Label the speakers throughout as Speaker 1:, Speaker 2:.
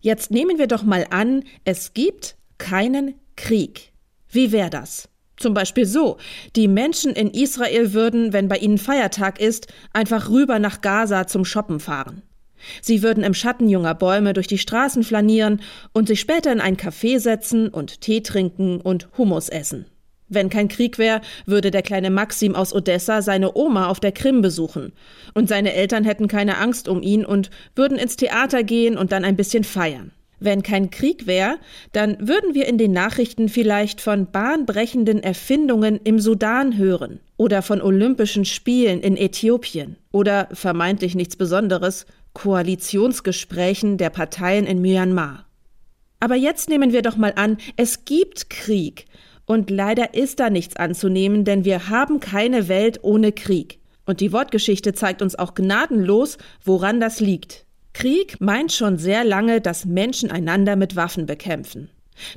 Speaker 1: Jetzt nehmen wir doch mal an, es gibt keinen Krieg. Wie wäre das? Zum Beispiel so, die Menschen in Israel würden, wenn bei ihnen Feiertag ist, einfach rüber nach Gaza zum Shoppen fahren. Sie würden im Schatten junger Bäume durch die Straßen flanieren und sich später in ein Café setzen und Tee trinken und Hummus essen. Wenn kein Krieg wäre, würde der kleine Maxim aus Odessa seine Oma auf der Krim besuchen. Und seine Eltern hätten keine Angst um ihn und würden ins Theater gehen und dann ein bisschen feiern. Wenn kein Krieg wäre, dann würden wir in den Nachrichten vielleicht von bahnbrechenden Erfindungen im Sudan hören oder von Olympischen Spielen in Äthiopien oder vermeintlich nichts Besonderes Koalitionsgesprächen der Parteien in Myanmar. Aber jetzt nehmen wir doch mal an, es gibt Krieg und leider ist da nichts anzunehmen, denn wir haben keine Welt ohne Krieg. Und die Wortgeschichte zeigt uns auch gnadenlos, woran das liegt. Krieg meint schon sehr lange, dass Menschen einander mit Waffen bekämpfen.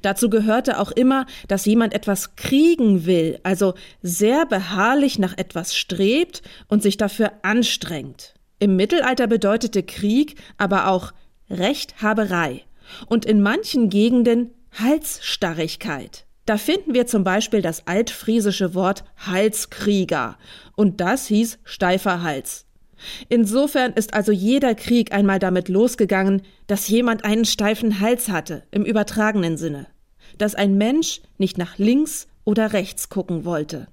Speaker 1: Dazu gehörte auch immer, dass jemand etwas kriegen will, also sehr beharrlich nach etwas strebt und sich dafür anstrengt. Im Mittelalter bedeutete Krieg aber auch Rechthaberei und in manchen Gegenden Halsstarrigkeit. Da finden wir zum Beispiel das altfriesische Wort Halskrieger und das hieß steifer Hals. Insofern ist also jeder Krieg einmal damit losgegangen, dass jemand einen steifen Hals hatte, im übertragenen Sinne, dass ein Mensch nicht nach links oder rechts gucken wollte.